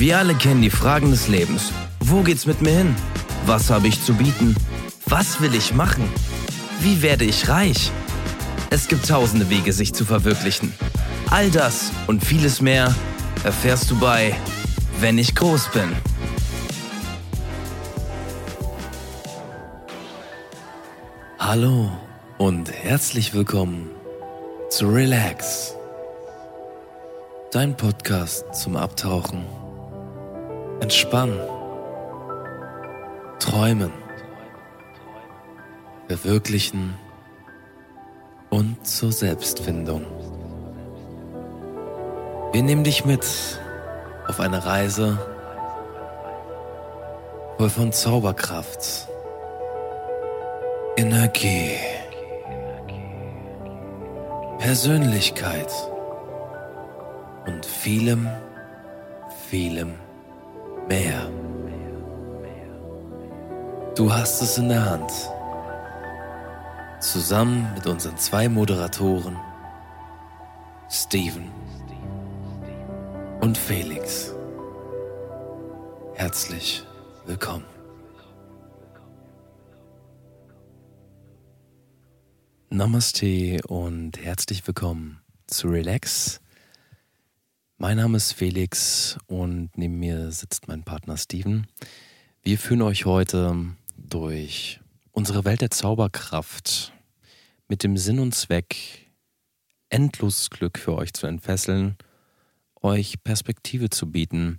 Wir alle kennen die Fragen des Lebens. Wo geht's mit mir hin? Was habe ich zu bieten? Was will ich machen? Wie werde ich reich? Es gibt tausende Wege, sich zu verwirklichen. All das und vieles mehr erfährst du bei Wenn ich groß bin. Hallo und herzlich willkommen zu Relax, dein Podcast zum Abtauchen, Entspannen, Träumen, Verwirklichen. Und zur Selbstfindung. Wir nehmen dich mit auf eine Reise. Voll von Zauberkraft, Energie, Persönlichkeit. Und vielem, vielem mehr. Du hast es in der Hand. Zusammen mit unseren zwei Moderatoren, Steven und Felix. Herzlich willkommen. Namaste und herzlich willkommen zu Relax. Mein Name ist Felix und neben mir sitzt mein Partner Steven. Wir führen euch heute durch unsere Welt der Zauberkraft mit dem Sinn und Zweck, endlos Glück für euch zu entfesseln, euch Perspektive zu bieten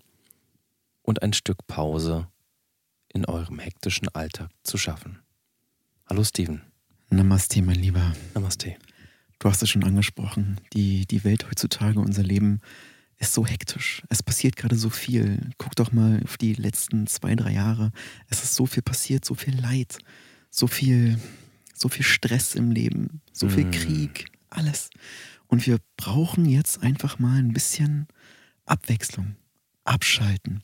und ein Stück Pause in eurem hektischen Alltag zu schaffen. Hallo Steven. Namaste, mein Lieber. Namaste. Du hast es schon angesprochen. Die, die Welt heutzutage, unser Leben ist so hektisch. Es passiert gerade so viel. Guck doch mal auf die letzten zwei, drei Jahre. Es ist so viel passiert, so viel Leid, so viel, so viel Stress im Leben, so viel Mm. Krieg, alles. Und wir brauchen jetzt einfach mal ein bisschen Abwechslung, abschalten,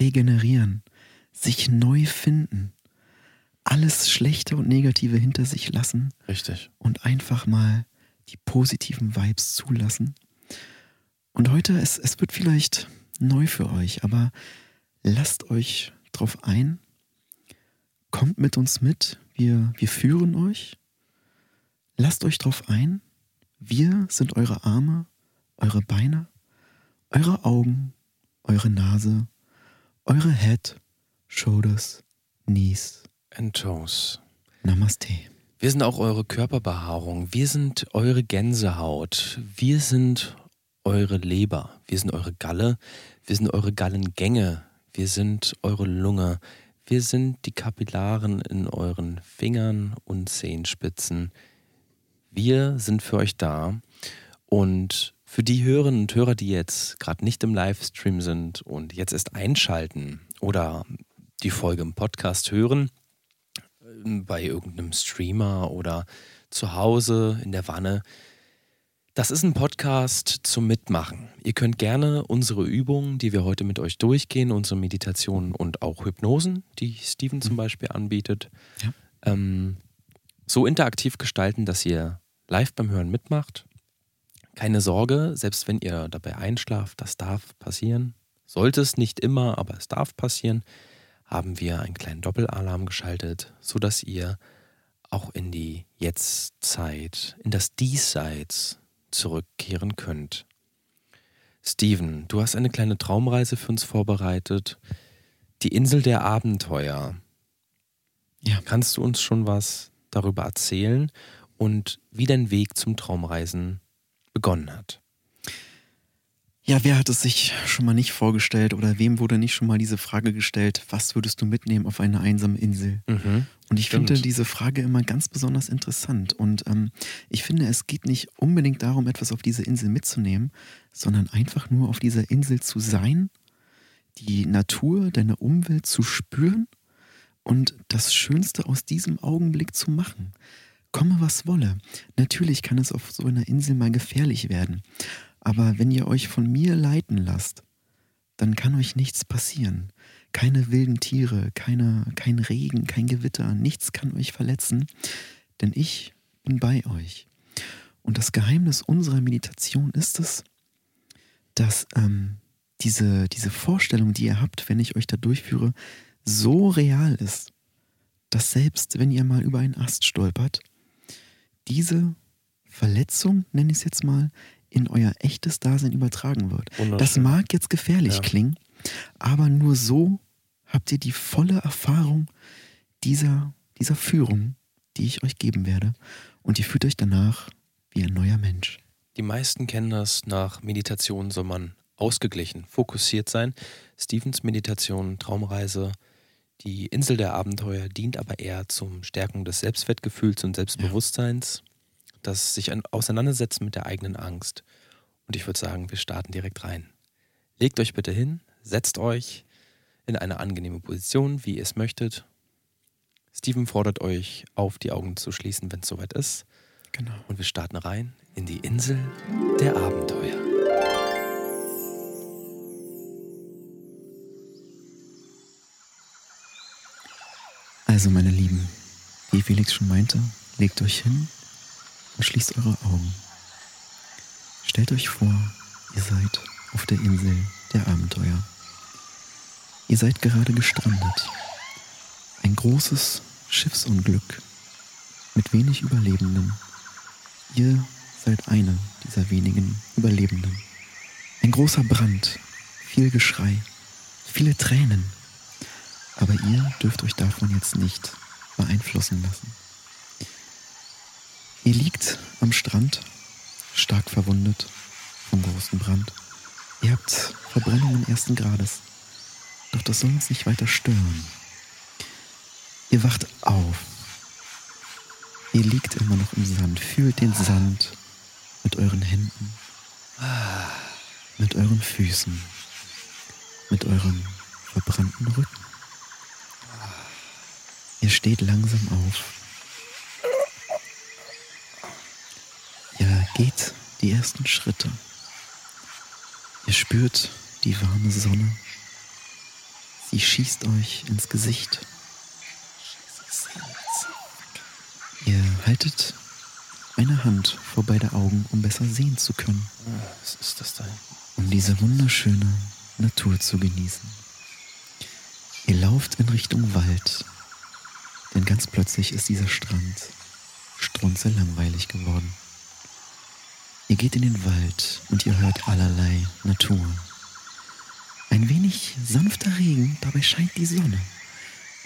regenerieren, sich neu finden, alles Schlechte und Negative hinter sich lassen Richtig. und einfach mal die positiven Vibes zulassen. Und heute, es, es wird vielleicht neu für euch, aber lasst euch drauf ein. Kommt mit uns mit. Wir, wir führen euch. Lasst euch drauf ein. Wir sind eure Arme, eure Beine, eure Augen, eure Nase, eure Head, Shoulders, Knees. And Toes. Namaste. Wir sind auch eure Körperbehaarung. Wir sind eure Gänsehaut. Wir sind eure Leber. Wir sind eure Galle. Wir sind eure Gallengänge. Wir sind eure Lunge. Wir sind die Kapillaren in euren Fingern und Zehenspitzen. Wir sind für euch da. Und für die Hörerinnen und Hörer, die jetzt gerade nicht im Livestream sind und jetzt erst einschalten oder die Folge im Podcast hören, bei irgendeinem Streamer oder zu Hause in der Wanne. Das ist ein Podcast zum Mitmachen. Ihr könnt gerne unsere Übungen, die wir heute mit euch durchgehen, unsere Meditationen und auch Hypnosen, die Steven zum Beispiel anbietet, Ja. ähm, so interaktiv gestalten, dass ihr live beim Hören mitmacht. Keine Sorge, selbst wenn ihr dabei einschlaft, das darf passieren. Sollte es nicht immer, aber es darf passieren haben wir einen kleinen Doppelalarm geschaltet, sodass ihr auch in die Jetztzeit, in das Diesseits zurückkehren könnt. Steven, du hast eine kleine Traumreise für uns vorbereitet. Die Insel der Abenteuer. Ja. Kannst du uns schon was darüber erzählen und wie dein Weg zum Traumreisen begonnen hat? Ja, wer hat es sich schon mal nicht vorgestellt oder wem wurde nicht schon mal diese Frage gestellt, was würdest du mitnehmen auf eine einsame Insel? Mhm. Und ich Stimmt. finde diese Frage immer ganz besonders interessant. Und ähm, ich finde, es geht nicht unbedingt darum, etwas auf diese Insel mitzunehmen, sondern einfach nur auf dieser Insel zu sein, die Natur, deine Umwelt zu spüren und das Schönste aus diesem Augenblick zu machen. Komme, was wolle. Natürlich kann es auf so einer Insel mal gefährlich werden. Aber wenn ihr euch von mir leiten lasst, dann kann euch nichts passieren. Keine wilden Tiere, keine, kein Regen, kein Gewitter, nichts kann euch verletzen, denn ich bin bei euch. Und das Geheimnis unserer Meditation ist es, dass ähm, diese, diese Vorstellung, die ihr habt, wenn ich euch da durchführe, so real ist, dass selbst wenn ihr mal über einen Ast stolpert, diese Verletzung, nenne ich es jetzt mal, in euer echtes Dasein übertragen wird. Das mag jetzt gefährlich ja. klingen, aber nur so habt ihr die volle Erfahrung dieser, dieser Führung, die ich euch geben werde. Und ihr fühlt euch danach wie ein neuer Mensch. Die meisten kennen das, nach Meditation soll man ausgeglichen, fokussiert sein. Stevens Meditation, Traumreise, die Insel der Abenteuer dient aber eher zum Stärken des Selbstwertgefühls und Selbstbewusstseins, ja. Das sich auseinandersetzt mit der eigenen Angst. Und ich würde sagen, wir starten direkt rein. Legt euch bitte hin, setzt euch in eine angenehme Position, wie ihr es möchtet. Steven fordert euch auf, die Augen zu schließen, wenn es soweit ist. Genau. Und wir starten rein in die Insel der Abenteuer. Also, meine Lieben, wie Felix schon meinte, legt euch hin und schließt eure Augen. Stellt euch vor, ihr seid auf der Insel der Abenteuer. Ihr seid gerade gestrandet. Ein großes Schiffsunglück mit wenig Überlebenden. Ihr seid einer dieser wenigen Überlebenden. Ein großer Brand, viel Geschrei, viele Tränen. Aber ihr dürft euch davon jetzt nicht beeinflussen lassen. Ihr liegt am Strand, stark verwundet vom großen Brand. Ihr habt Verbrennungen ersten Grades. Doch das soll uns nicht weiter stören. Ihr wacht auf. Ihr liegt immer noch im Sand. Fühlt den Sand mit euren Händen, mit euren Füßen, mit eurem verbrannten Rücken. Ihr steht langsam auf. Ihr geht die ersten Schritte. Ihr spürt die warme Sonne. Sie schießt euch ins Gesicht. Ihr haltet eine Hand vor beide Augen, um besser sehen zu können. Was ist das da? Um diese wunderschöne Natur zu genießen. Ihr lauft in Richtung Wald, denn ganz plötzlich ist dieser Strand strunze langweilig geworden. Ihr geht in den Wald und ihr hört allerlei Natur. Ein wenig sanfter Regen, dabei scheint die Sonne.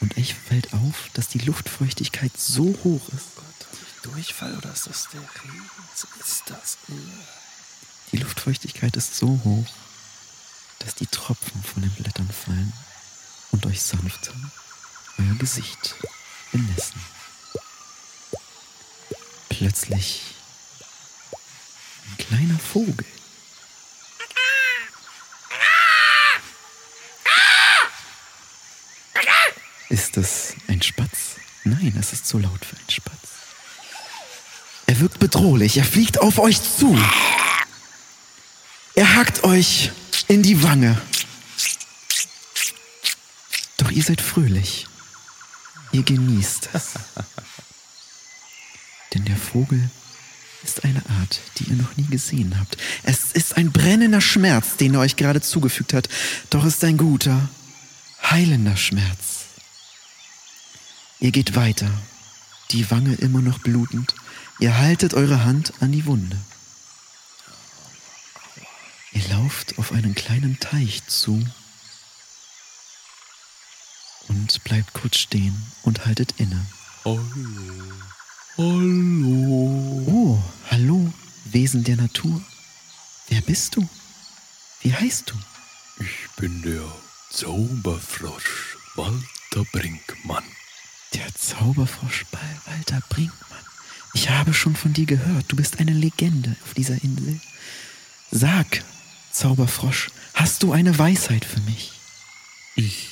Und euch fällt auf, dass die Luftfeuchtigkeit so hoch ist. Oh Gott, Durchfall oder ist das der Regen? Was ist das? Die Luftfeuchtigkeit ist so hoch, dass die Tropfen von den Blättern fallen und euch sanft euer Gesicht benässen. Plötzlich kleiner Vogel Ist das ein Spatz? Nein, es ist zu laut für einen Spatz. Er wirkt bedrohlich. Er fliegt auf euch zu. Er hackt euch in die Wange. Doch ihr seid fröhlich. Ihr genießt es. Denn der Vogel eine Art, die ihr noch nie gesehen habt. Es ist ein brennender Schmerz, den er euch gerade zugefügt hat. Doch ist ein guter, heilender Schmerz. Ihr geht weiter, die Wange immer noch blutend. Ihr haltet eure Hand an die Wunde. Ihr lauft auf einen kleinen Teich zu und bleibt kurz stehen und haltet inne. Hallo. Hallo. Oh, hallo, Wesen der Natur. Wer bist du? Wie heißt du? Ich bin der Zauberfrosch Walter Brinkmann. Der Zauberfrosch Walter Brinkmann. Ich habe schon von dir gehört. Du bist eine Legende auf dieser Insel. Sag, Zauberfrosch, hast du eine Weisheit für mich? Ich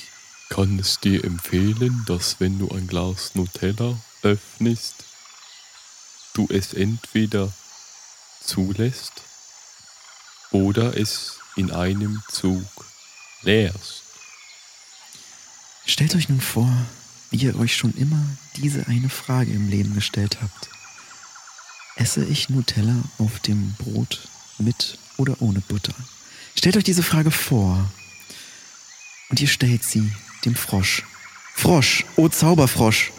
kann es dir empfehlen, dass wenn du ein Glas Nutella öffnest, du es entweder zulässt oder es in einem Zug leerst. Stellt euch nun vor, wie ihr euch schon immer diese eine Frage im Leben gestellt habt. Esse ich Nutella auf dem Brot mit oder ohne Butter? Stellt euch diese Frage vor. Und ihr stellt sie dem Frosch. Frosch, o oh Zauberfrosch,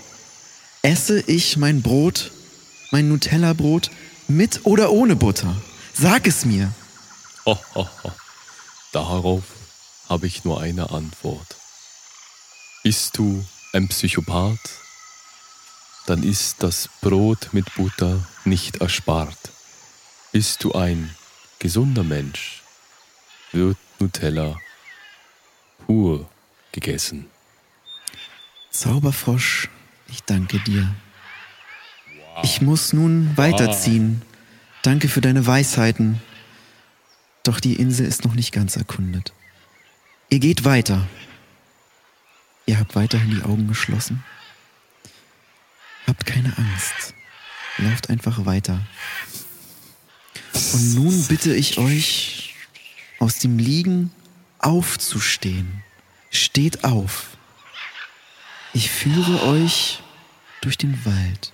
esse ich mein Brot, mein Nutella-Brot mit oder ohne Butter? Sag es mir. Ho, ho, ho. Darauf habe ich nur eine Antwort. Bist du ein Psychopath? Dann ist das Brot mit Butter nicht erspart. Bist du ein gesunder Mensch, wird Nutella pur gegessen. Zauberfrosch, ich danke dir. Ich muss nun weiterziehen. Danke für deine Weisheiten. Doch die Insel ist noch nicht ganz erkundet. Ihr geht weiter. Ihr habt weiterhin die Augen geschlossen. Habt keine Angst. Lauft einfach weiter. Und nun bitte ich euch, aus dem Liegen aufzustehen. Steht auf. Ich führe euch durch den Wald.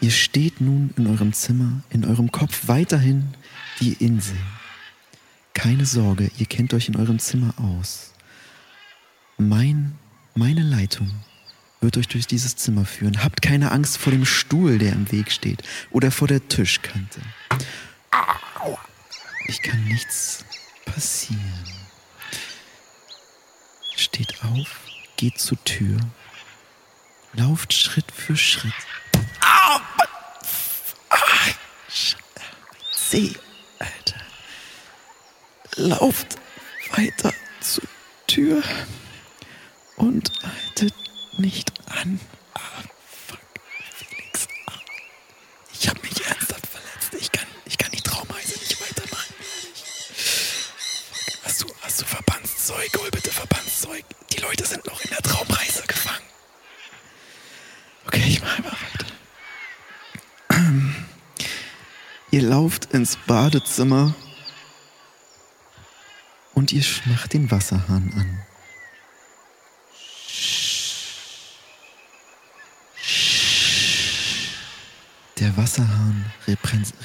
Ihr steht nun in eurem Zimmer, in eurem Kopf weiterhin die Insel. Keine Sorge, ihr kennt euch in eurem Zimmer aus. Mein, meine Leitung wird euch durch dieses Zimmer führen. Habt keine Angst vor dem Stuhl, der im Weg steht, oder vor der Tischkante. Ich kann nichts passieren. Steht auf, geht zur Tür, lauft Schritt für Schritt. Seh, Alter. Lauft weiter zur Tür und haltet nicht an. Ah, fuck, Felix. Ah, ich hab mich ernsthaft verletzt. Ich kann, ich kann die Traumreise nicht weitermachen. Fuck, hast du, hast du Verbandszeug? Hol bitte Verbandszeug. Die Leute sind noch in der Traumreise gefangen. Okay, ich mach einfach weiter. Ihr lauft ins Badezimmer und ihr macht den Wasserhahn an. Der Wasserhahn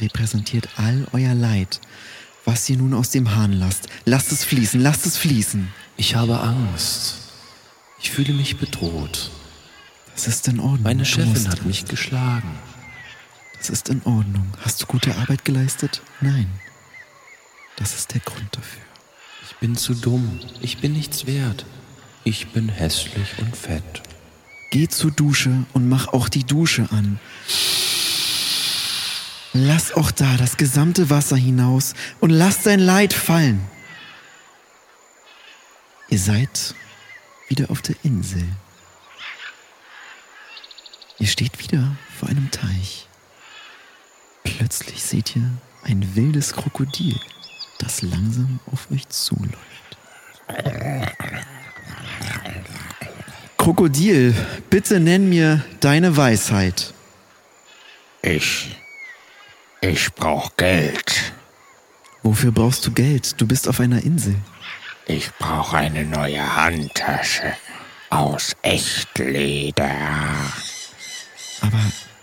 repräsentiert all euer Leid, was ihr nun aus dem Hahn lasst. Lasst es fließen, lasst es fließen. Ich habe Angst. Ich fühle mich bedroht. Das ist in Ordnung. Meine Chefin hat mich geschlagen. Das ist in Ordnung. Hast du gute Arbeit geleistet? Nein. Das ist der Grund dafür. Ich bin zu dumm. Ich bin nichts wert. Ich bin hässlich und fett. Geh zur Dusche und mach auch die Dusche an. Lass auch da das gesamte Wasser hinaus und lass dein Leid fallen. Ihr seid wieder auf der Insel. Ihr steht wieder vor einem Teich. Plötzlich seht ihr ein wildes Krokodil, das langsam auf euch zuläuft. Krokodil, bitte nenn mir deine Weisheit. Ich ich brauche Geld. Wofür brauchst du Geld? Du bist auf einer Insel. Ich brauche eine neue Handtasche aus Echtleder. Aber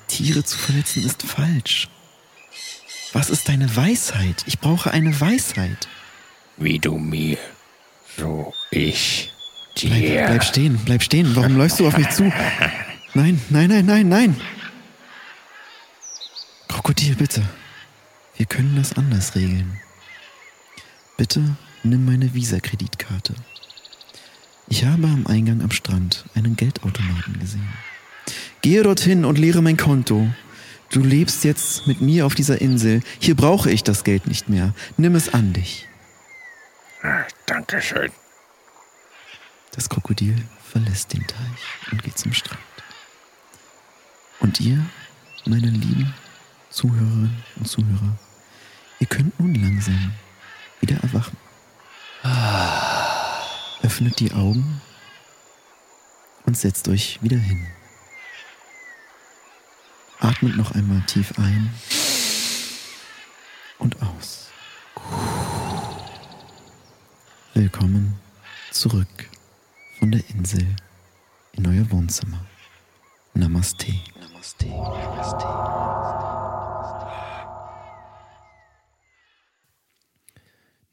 Tiere zu verletzen ist falsch. Was ist deine Weisheit? Ich brauche eine Weisheit. Wie du mir, so ich dir. Bleib, bleib stehen, bleib stehen. Warum läufst du auf mich zu? Nein, nein, nein, nein, nein. Krokodil, bitte. Wir können das anders regeln. Bitte nimm meine Visa-Kreditkarte. Ich habe am Eingang am Strand einen Geldautomaten gesehen. Gehe dorthin und leere mein Konto. Du lebst jetzt mit mir auf dieser Insel. Hier brauche ich das Geld nicht mehr. Nimm es an dich. Ah, Dankeschön. Das Krokodil verlässt den Teich und geht zum Strand. Und ihr, meine lieben Zuhörerinnen und Zuhörer, ihr könnt nun langsam wieder erwachen. Öffnet die Augen und setzt euch wieder hin. Atmet noch einmal tief ein und aus. Willkommen zurück von der Insel in euer Wohnzimmer. Namaste. Namaste. Namaste.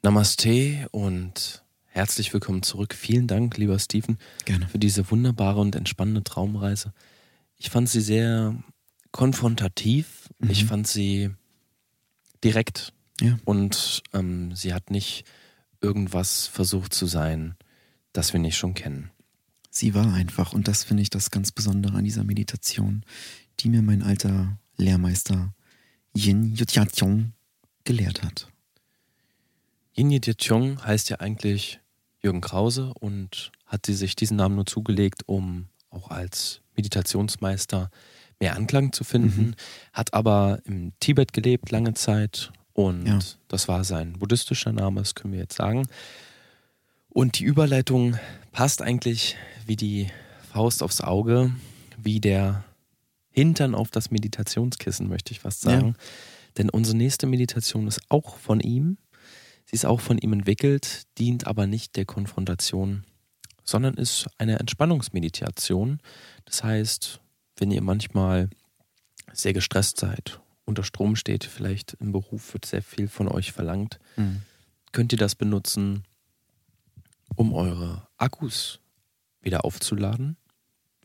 Namaste und herzlich willkommen zurück. Vielen Dank, lieber Steven, Gerne. für diese wunderbare und entspannende Traumreise. Ich fand sie sehr konfrontativ. Mhm. Ich fand sie direkt. Ja. Und ähm, sie hat nicht irgendwas versucht zu sein, das wir nicht schon kennen. Sie war einfach, und das finde ich das ganz Besondere an dieser Meditation, die mir mein alter Lehrmeister Yin Yutiachong gelehrt hat. Yin Chong heißt ja eigentlich Jürgen Krause und hat sie sich diesen Namen nur zugelegt, um auch als Meditationsmeister mehr Anklang zu finden, Mhm. hat aber im Tibet gelebt lange Zeit und Ja. das war sein buddhistischer Name, das können wir jetzt sagen. Und die Überleitung passt eigentlich wie die Faust aufs Auge, wie der Hintern auf das Meditationskissen, möchte ich fast Ja. sagen. Denn unsere nächste Meditation ist auch von ihm. Sie ist auch von ihm entwickelt, dient aber nicht der Konfrontation, sondern ist eine Entspannungsmeditation. Das heißt, wenn ihr manchmal sehr gestresst seid, unter Strom steht, vielleicht im Beruf wird sehr viel von euch verlangt, Mhm. könnt ihr das benutzen, um eure Akkus wieder aufzuladen.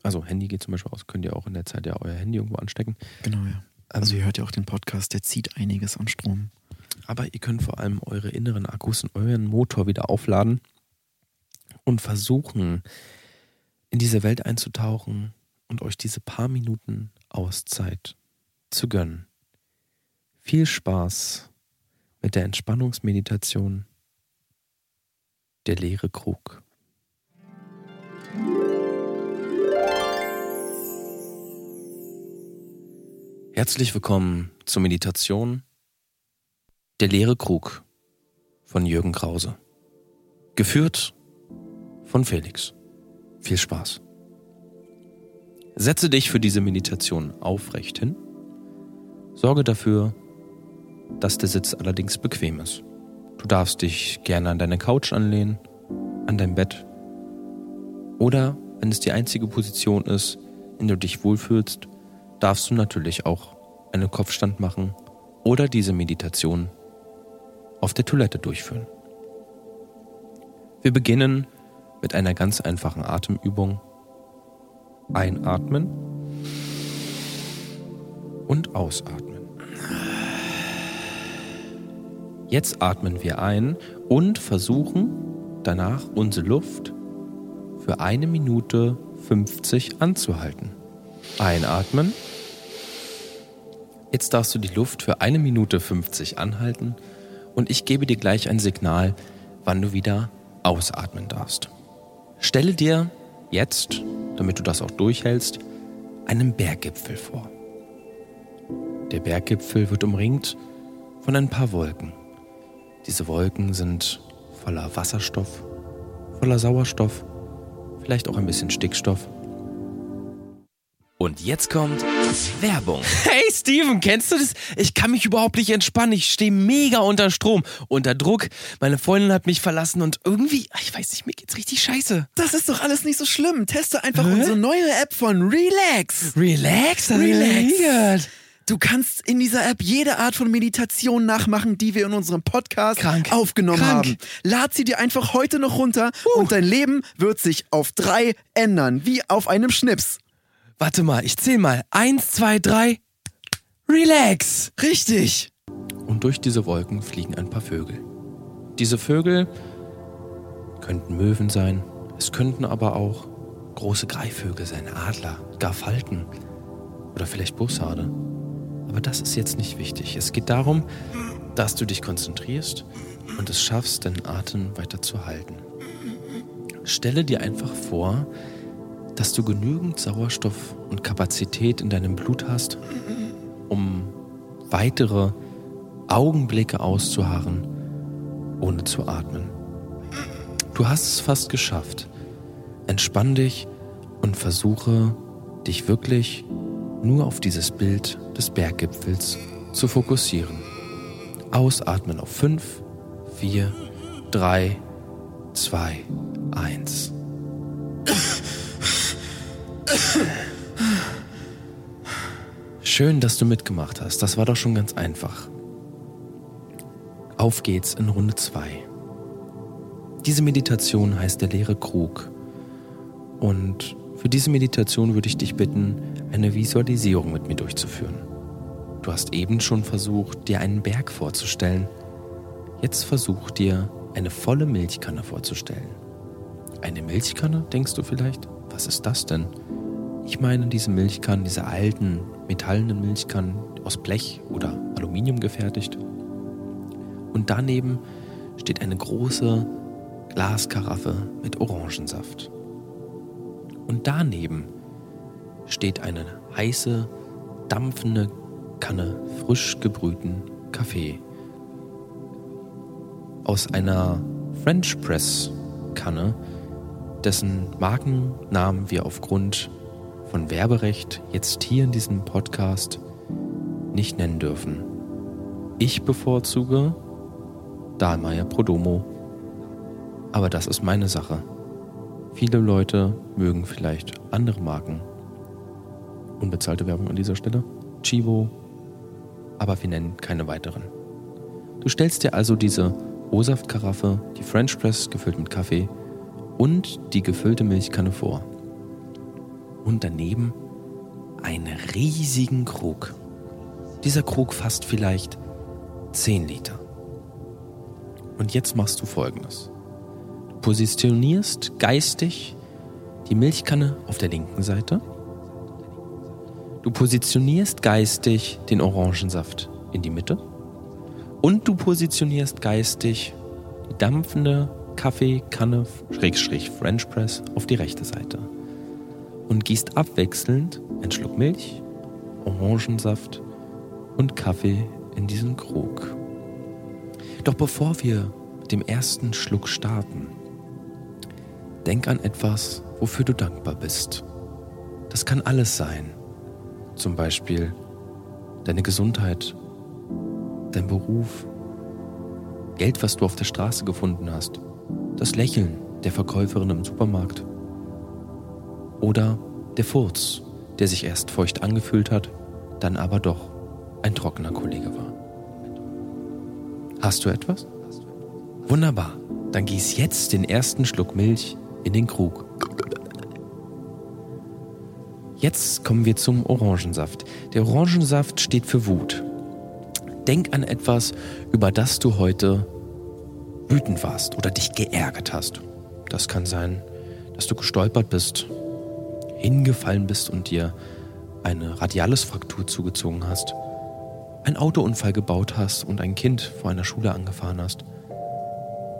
Also Handy geht zum Beispiel aus, könnt ihr auch in der Zeit ja euer Handy irgendwo anstecken. Genau, ja. Also ihr hört ja auch den Podcast, der zieht einiges an Strom. Aber ihr könnt vor allem eure inneren Akkus und euren Motor wieder aufladen und versuchen, in diese Welt einzutauchen und euch diese paar Minuten Auszeit zu gönnen. Viel Spaß mit der Entspannungsmeditation Der leere Krug. Herzlich willkommen zur Meditation Der leere Krug von Jürgen Krause. Geführt von Felix. Viel Spaß. Setze dich für diese Meditation aufrecht hin. Sorge dafür, dass der Sitz allerdings bequem ist. Du darfst dich gerne an deine Couch anlehnen, an dein Bett oder, wenn es die einzige Position ist, in der du dich wohlfühlst, darfst du natürlich auch einen Kopfstand machen oder diese Meditation auf der Toilette durchführen. Wir beginnen mit einer ganz einfachen Atemübung. Einatmen und ausatmen. Jetzt atmen wir ein und versuchen danach unsere Luft für eine Minute 50 anzuhalten. Einatmen. Jetzt darfst du die Luft für eine Minute 50 anhalten und ich gebe dir gleich ein Signal, wann du wieder ausatmen darfst. Stelle dir jetzt, damit du das auch durchhältst, einen Berggipfel vor. Der Berggipfel wird umringt von ein paar Wolken. Diese Wolken sind voller Wasserstoff, voller Sauerstoff, vielleicht auch ein bisschen Stickstoff. Und jetzt kommt Werbung. Hey Steven, kennst du das? Ich kann mich überhaupt nicht entspannen. Ich stehe mega unter Strom, unter Druck. Meine Freundin hat mich verlassen und irgendwie, ich weiß nicht, mir geht's richtig scheiße. Das ist doch alles nicht so schlimm. Teste einfach Hä? unsere neue App von Relax. Relax, Relax. nie gehört. Du kannst in dieser App jede Art von Meditation nachmachen, die wir in unserem Podcast Krank. aufgenommen Krank. haben. Lad sie dir einfach heute noch runter und dein Leben wird sich auf drei ändern, wie auf einem Schnips. Warte mal, ich zähl mal. Eins, zwei, drei. Relax. Richtig. Und durch diese Wolken fliegen ein paar Vögel. Diese Vögel könnten Möwen sein, es könnten aber auch große Greifvögel sein, Adler, gar Falken oder vielleicht Bussarde. Aber das ist jetzt nicht wichtig. Es geht darum, dass du dich konzentrierst und es schaffst, deinen Atem weiter zu halten. Stelle dir einfach vor, dass du genügend Sauerstoff und Kapazität in deinem Blut hast, um weitere Augenblicke auszuharren, ohne zu atmen. Du hast es fast geschafft. Entspann dich und versuche, dich wirklich nur auf dieses Bild des Berggipfels zu fokussieren. Ausatmen auf 5, 4, 3, 2, 1. Schön, dass du mitgemacht hast. Das war doch schon ganz einfach. Auf geht's in Runde 2. Diese Meditation heißt der leere Krug. Und für diese Meditation würde ich dich bitten, eine Visualisierung mit mir durchzuführen. Du hast eben schon versucht, dir einen Berg vorzustellen. Jetzt versuch dir eine volle Milchkanne vorzustellen. Eine Milchkanne, denkst du vielleicht? Was ist das denn? Ich meine diese Milchkannen, diese alten metallenen Milchkannen aus Blech oder Aluminium gefertigt. Und daneben steht eine große Glaskaraffe mit Orangensaft. Und daneben steht eine heiße, dampfende Kanne frisch gebrühten Kaffee. Aus einer French Press Kanne, dessen Markennamen wir aufgrund von Werberecht jetzt hier in diesem Podcast nicht nennen dürfen. Ich bevorzuge Dahlmeier Prodomo, aber das ist meine Sache. Viele Leute mögen vielleicht andere Marken. Unbezahlte Werbung an dieser Stelle. Chivo, aber wir nennen keine weiteren. Du stellst dir also diese O-Saft-Karaffe, die French Press gefüllt mit Kaffee und die gefüllte Milchkanne vor und daneben einen riesigen Krug. Dieser Krug fasst vielleicht 10 Liter. Und jetzt machst du folgendes. Du positionierst geistig die Milchkanne auf der linken Seite. Du positionierst geistig den Orangensaft in die Mitte. Und du positionierst geistig die dampfende Kaffeekanne, Schrägstrich French Press, auf die rechte Seite und gießt abwechselnd einen Schluck Milch, Orangensaft und Kaffee in diesen Krug. Doch bevor wir mit dem ersten Schluck starten, denk an etwas, wofür du dankbar bist. Das kann alles sein. Zum Beispiel deine Gesundheit, dein Beruf, Geld, was du auf der Straße gefunden hast, das Lächeln der Verkäuferin im Supermarkt oder der Furz, der sich erst feucht angefühlt hat, dann aber doch ein trockener Kollege war. Hast du etwas? Wunderbar. Dann gieß jetzt den ersten Schluck Milch in den Krug. Jetzt kommen wir zum Orangensaft. Der Orangensaft steht für Wut. Denk an etwas, über das du heute wütend warst oder dich geärgert hast. Das kann sein, dass du gestolpert bist, hingefallen bist und dir eine Radialisfraktur zugezogen hast, einen Autounfall gebaut hast und ein Kind vor einer Schule angefahren hast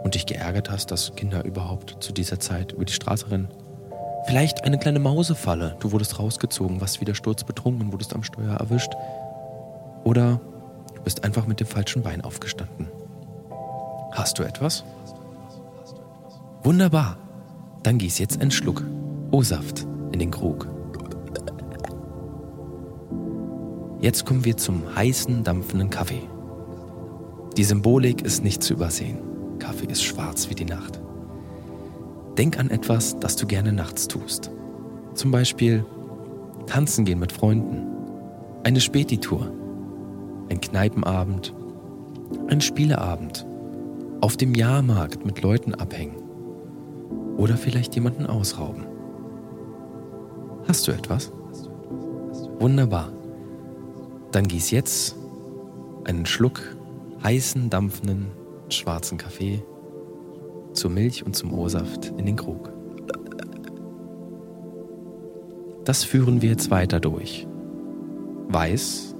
und dich geärgert hast, dass Kinder überhaupt zu dieser Zeit über die Straße rennen. Vielleicht eine kleine Mausefalle, du wurdest rausgezogen, warst wieder sturzbetrunken wurdest am Steuer erwischt. Oder du bist einfach mit dem falschen Bein aufgestanden. Hast du etwas? Wunderbar. Dann gieß jetzt einen Schluck O-Saft in den Krug. Jetzt kommen wir zum heißen, dampfenden Kaffee. Die Symbolik ist nicht zu übersehen. Kaffee ist schwarz wie die Nacht. Denk an etwas, das du gerne nachts tust. Zum Beispiel tanzen gehen mit Freunden, eine Spätitour, ein Kneipenabend, ein Spieleabend, auf dem Jahrmarkt mit Leuten abhängen oder vielleicht jemanden ausrauben. Hast du etwas? Wunderbar. Dann gieß jetzt einen Schluck heißen, dampfenden, schwarzen Kaffee zur Milch und zum O-Saft in den Krug. Das führen wir jetzt weiter durch. Weiß,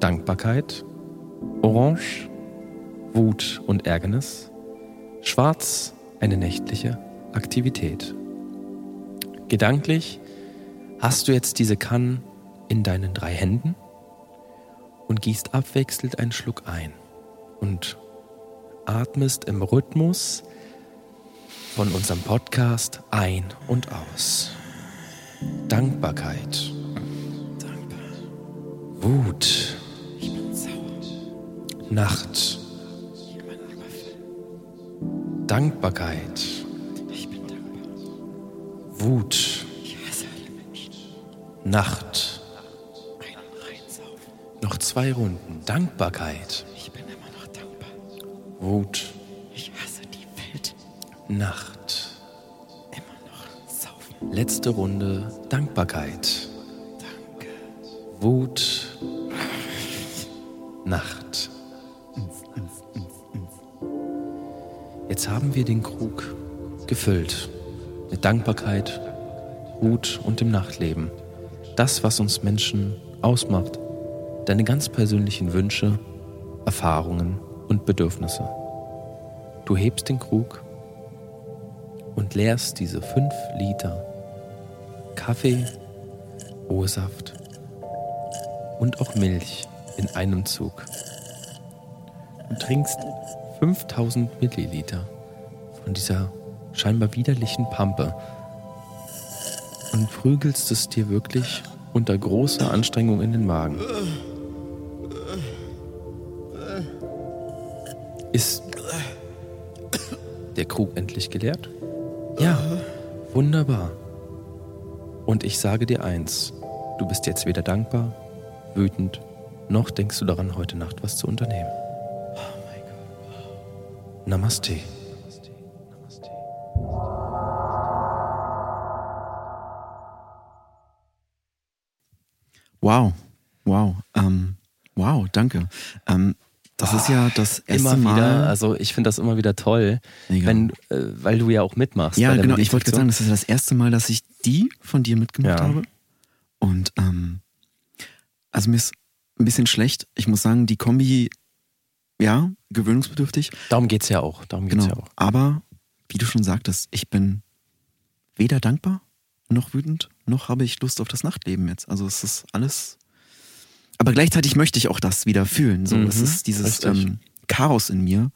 Dankbarkeit, Orange, Wut und Ärgernis, Schwarz, eine nächtliche Aktivität. Gedanklich hast du jetzt diese Kannen in deinen drei Händen und gießt abwechselnd einen Schluck ein und atmest im Rhythmus von unserem Podcast ein und aus. Dankbarkeit. Dankbar. Wut. Ich bin sauer. Nacht. Ich bin Dankbarkeit. Ich bin dankbar. Wut. Nacht. Noch zwei Runden. Dankbarkeit. Ich bin immer noch dankbar. Wut, Ich hasse die Welt. Nacht. Immer noch saufen. Letzte Runde Dankbarkeit. Danke. Wut, Nacht. Jetzt haben wir den Krug gefüllt mit Dankbarkeit, Wut und dem Nachtleben. Das, was uns Menschen ausmacht. Deine ganz persönlichen Wünsche, Erfahrungen und Bedürfnisse. Du hebst den Krug und leerst diese fünf Liter Kaffee, O-Saft und auch Milch in einem Zug. Du trinkst 5000 Milliliter von dieser scheinbar widerlichen Pampe und prügelst es dir wirklich unter großer Anstrengung in den Magen. Ist der Krug endlich geleert? Ja, wunderbar. Und ich sage dir eins, du bist jetzt weder dankbar, wütend, noch denkst du daran, heute Nacht was zu unternehmen. Namaste. Wow. Wow. Ähm, wow, danke. Ähm, das ist ja das erste Immer Mal. wieder, also ich finde das immer wieder toll, Mega. wenn, äh, weil du ja auch mitmachst. ja, genau. Ich wollte gerade sagen, das ist das erste Mal, dass ich die von dir mitgemacht Ja. habe. Und ähm, also mir ist ein bisschen schlecht. Ich muss sagen, die Kombi, ja, gewöhnungsbedürftig. Darum geht's ja auch. Darum geht's Genau. ja auch. Aber wie du schon sagtest, ich bin weder dankbar noch wütend, noch habe ich Lust auf das Nachtleben jetzt. Also es ist alles. Aber gleichzeitig möchte ich auch das wieder fühlen. So, Mhm, es ist dieses ähm, Chaos in mir,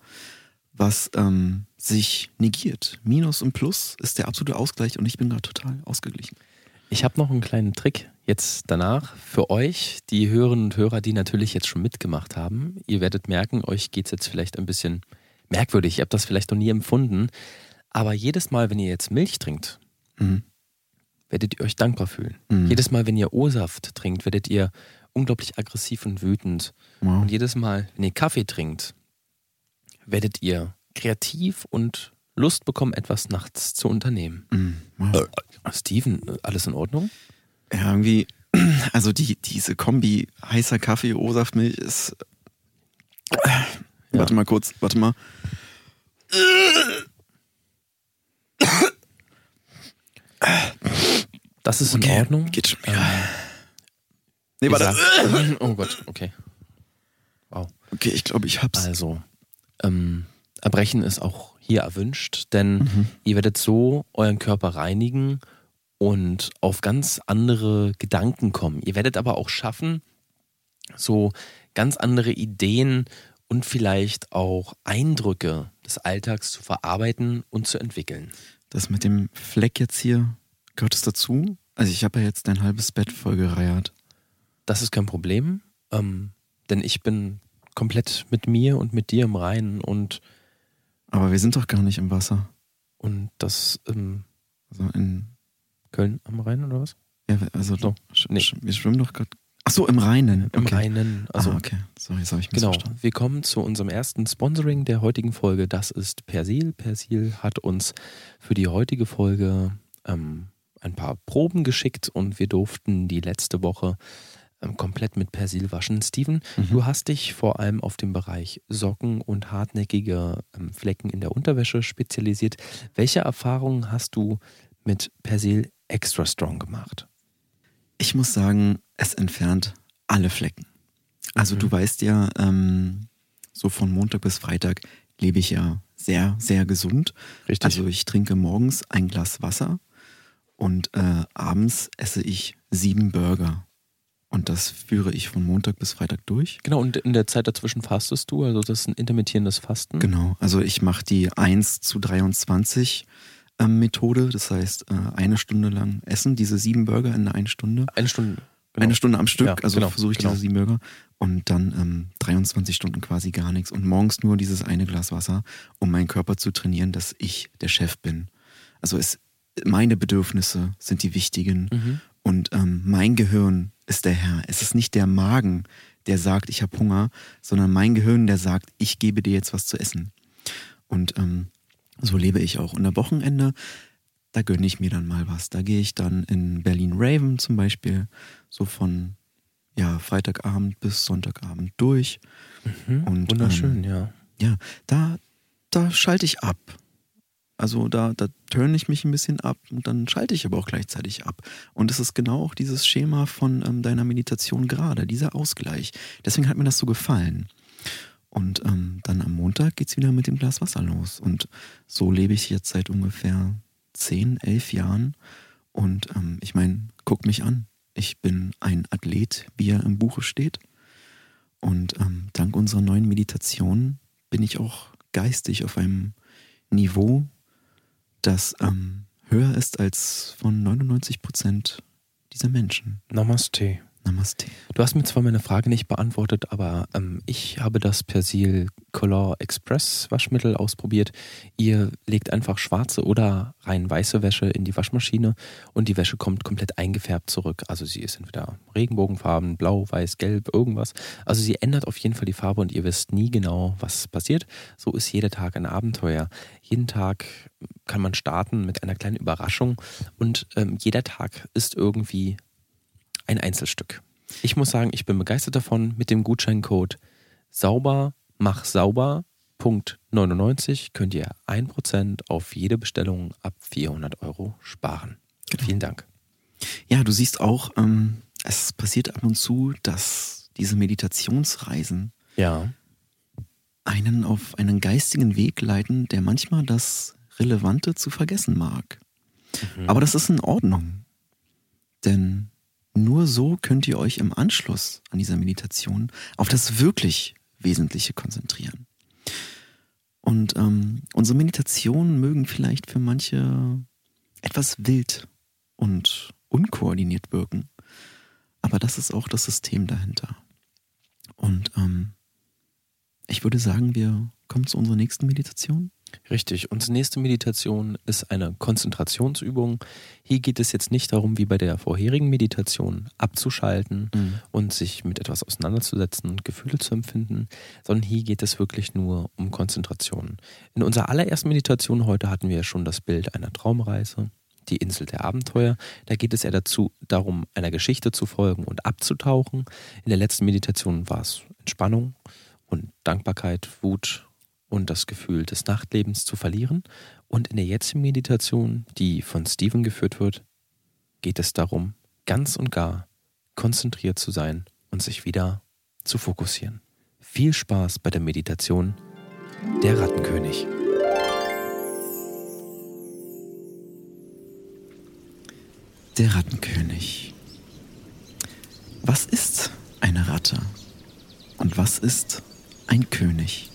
was ähm, sich negiert. Minus und Plus ist der absolute Ausgleich und ich bin da total ausgeglichen. Ich habe noch einen kleinen Trick jetzt danach für euch, die Hörerinnen und Hörer, die natürlich jetzt schon mitgemacht haben. Ihr werdet merken, euch geht's jetzt vielleicht ein bisschen merkwürdig. Ihr habt das vielleicht noch nie empfunden. Aber jedes Mal, wenn ihr jetzt Milch trinkt, Mhm. Werdet ihr euch dankbar fühlen. Mhm. Jedes Mal, wenn ihr O-Saft trinkt, werdet ihr unglaublich aggressiv und wütend. Wow. Und jedes Mal, wenn ihr Kaffee trinkt, werdet ihr kreativ und Lust bekommen, etwas nachts zu unternehmen. Mhm. Wow. Steven, alles in Ordnung? Ja, irgendwie, also die, diese Kombi heißer Kaffee, O-Saft, Milch ist. Warte mal kurz, warte mal. Das ist in Okay, Ordnung. geht schon. Ähm, Nee, warte. oh Gott, okay. Wow. Okay, ich glaube, ich hab's. Also, ähm, Erbrechen ist auch hier erwünscht, denn Mhm. ihr werdet so euren Körper reinigen und auf ganz andere Gedanken kommen. Ihr werdet aber auch schaffen, so ganz andere Ideen und vielleicht auch Eindrücke des Alltags zu verarbeiten und zu entwickeln. Das mit dem Fleck jetzt hier, gehört es dazu? Also ich habe ja jetzt dein halbes Bett vollgereiert. Das ist kein Problem, ähm, denn ich bin komplett mit mir und mit dir im Reinen und, Aber wir sind doch gar nicht im Wasser. und das ähm, Also in. Köln am Rhein oder was? Ja, also So, nee. wir schwimmen doch gerade. Ach so, im Reinen. Im okay. Reinen. Also ah, okay. Sorry, das habe ich Genau, wir kommen zu unserem ersten Sponsoring der heutigen Folge. Das ist Persil. Persil hat uns für die heutige Folge ähm, ein paar Proben geschickt und wir durften die letzte Woche ähm, komplett mit Persil waschen. Steven, Mhm. du hast dich vor allem auf den Bereich Socken und hartnäckige ähm, Flecken in der Unterwäsche spezialisiert. Welche Erfahrungen hast du mit Persil Extra Strong gemacht? Ich muss sagen, es entfernt alle Flecken. Also Mhm. du weißt ja, ähm, so von Montag bis Freitag lebe ich ja sehr, sehr gesund. Richtig. Also ich trinke morgens ein Glas Wasser und äh, abends esse ich sieben Burger. Und das führe ich von Montag bis Freitag durch. genau, und in der Zeit dazwischen fastest du, also das ist ein intermittierendes Fasten. Genau, also ich mache die 1 zu 23 ähm, Methode. Das heißt, äh, eine Stunde lang essen, diese sieben Burger in einer Stunde. Eine Stunde. Genau. Eine Stunde am Stück, Ja, also genau, versuche ich genau. diese sieben Burger. Und dann ähm, 23 Stunden quasi gar nichts. Und morgens nur dieses eine Glas Wasser, um meinen Körper zu trainieren, dass ich der Chef bin. Also es, meine Bedürfnisse sind die wichtigen. Mhm. Und ähm, mein Gehirn ist der Herr. Es ist nicht der Magen, der sagt, ich habe Hunger, sondern mein Gehirn, der sagt, ich gebe dir jetzt was zu essen. Und ähm, so lebe ich auch. Und am Wochenende, da gönne ich mir dann mal was. Da gehe ich dann in Berlin Raven zum Beispiel, so von ja, Freitagabend bis Sonntagabend durch. Mhm, Und, wunderschön, ähm, ja. Ja, da, da schalte ich ab. Also da, da turne ich mich ein bisschen ab und dann schalte ich aber auch gleichzeitig ab. Und es ist genau auch dieses Schema von ähm, deiner Meditation gerade, dieser Ausgleich. Deswegen hat mir das so gefallen. Und ähm, dann am Montag geht's wieder mit dem Glas Wasser los. Und so lebe ich jetzt seit ungefähr zehn, elf Jahren. Und ähm, ich meine, guck mich an. Ich bin ein Athlet, wie er im Buche steht. Und ähm, dank unserer neuen Meditation bin ich auch geistig auf einem Niveau, das ähm, höher ist als von 99 Prozent dieser Menschen. Namaste. Namaste. Du hast mir zwar meine Frage nicht beantwortet, aber ähm, ich habe das Persil Color Express Waschmittel ausprobiert. Ihr legt einfach schwarze oder rein weiße Wäsche in die Waschmaschine und die Wäsche kommt komplett eingefärbt zurück. Also sie ist entweder Regenbogenfarben, blau, weiß, gelb, irgendwas. Also sie ändert auf jeden Fall die Farbe und ihr wisst nie genau, was passiert. So ist jeder Tag ein Abenteuer. Jeden Tag kann man starten mit einer kleinen Überraschung und ähm, jeder Tag ist irgendwie ein Einzelstück. Ich muss sagen, ich bin begeistert davon mit dem Gutscheincode sauber mach sauber Punkt 99 könnt ihr 1% auf jede Bestellung ab 400 Euro sparen. Genau. Vielen Dank. Ja, du siehst auch, ähm, es passiert ab und zu, dass diese Meditationsreisen Ja. einen auf einen geistigen Weg leiten, der manchmal das Relevante zu vergessen mag. Aber das ist in Ordnung. Denn nur so könnt ihr euch im Anschluss an dieser Meditation auf das wirklich Wesentliche konzentrieren. Und ähm, unsere Meditationen mögen vielleicht für manche etwas wild und unkoordiniert wirken. Aber das ist auch das System dahinter. Und ähm, ich würde sagen, wir kommen zu unserer nächsten Meditation. Richtig. Unsere nächste Meditation ist eine Konzentrationsübung. Hier geht es jetzt nicht darum, wie bei der vorherigen Meditation, abzuschalten und sich mit etwas auseinanderzusetzen und Gefühle zu empfinden, sondern hier geht es wirklich nur um Konzentration. In unserer allerersten Meditation heute hatten wir ja schon das Bild einer Traumreise, die Insel der Abenteuer. Da geht es eher dazu, darum, einer Geschichte zu folgen und abzutauchen. In der letzten Meditation war es Entspannung und Dankbarkeit, Wut und das Gefühl des Nachtlebens zu verlieren. Und in der jetzigen Meditation, die von Steven geführt wird, geht es darum, ganz und gar konzentriert zu sein und sich wieder zu fokussieren. Viel Spaß bei der Meditation Der Rattenkönig. Der Rattenkönig. Was ist eine Ratte? Und was ist ein König?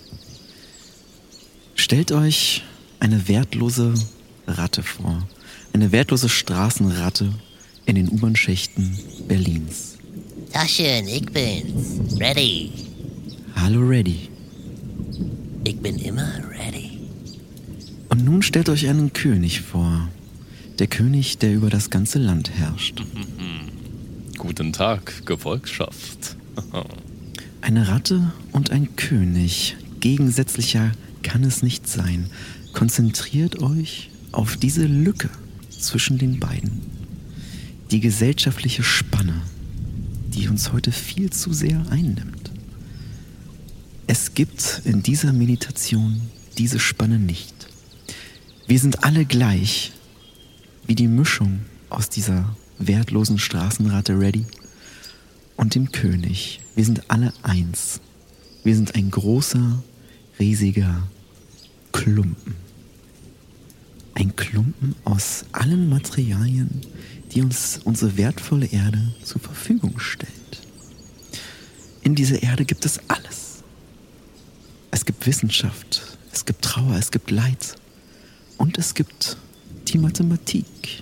Stellt euch eine wertlose Ratte vor. Eine wertlose Straßenratte in den U-Bahn-Schächten Berlins. Taschen, ich bin's. Ready. Hallo Reddy. Ich bin immer ready. Und nun stellt euch einen König vor. Der König, der über das ganze Land herrscht. Guten Tag, Gefolgschaft. Eine Ratte und ein König. Gegensätzlicher kann es nicht sein. Konzentriert euch auf diese Lücke zwischen den beiden. Die gesellschaftliche Spanne, die uns heute viel zu sehr einnimmt. Es gibt in dieser Meditation diese Spanne nicht. Wir sind alle gleich, wie die Mischung aus dieser wertlosen Straßenratte Ready und dem König. Wir sind alle eins. Wir sind ein großer, riesiger Klumpen. Ein Klumpen aus allen Materialien, die uns unsere wertvolle Erde zur Verfügung stellt. In dieser Erde gibt es alles. Es gibt Wissenschaft, es gibt Trauer, es gibt Leid und es gibt die Mathematik.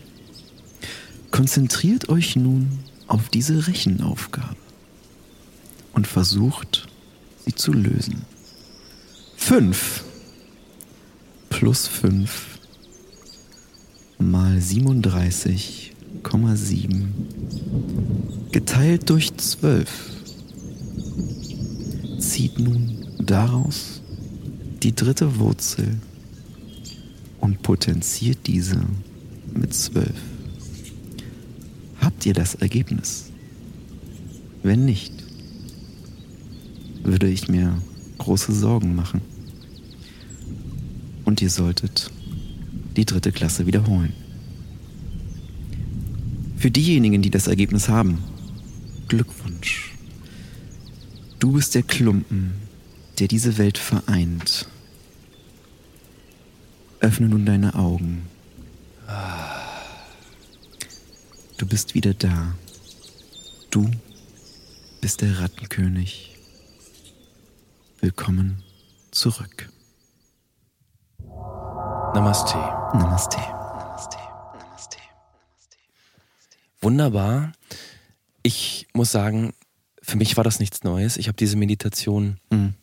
Konzentriert euch nun auf diese Rechenaufgabe und versucht, sie zu lösen. 5 plus 5 mal 37,7 geteilt durch 12 zieht nun daraus die dritte Wurzel und potenziert diese mit zwölf. Habt ihr das Ergebnis? Wenn nicht, würde ich mir große Sorgen machen. Und ihr solltet die dritte Klasse wiederholen. Für diejenigen, die das Ergebnis haben, Glückwunsch. Du bist der Klumpen, der diese Welt vereint. Öffne nun deine Augen. Du bist wieder da. Du bist der Rattenkönig. Willkommen zurück. Namaste. Namaste. Namaste. Namaste. Wunderbar. Ich muss sagen, für mich war das nichts Neues. Ich habe diese Meditation Mhm.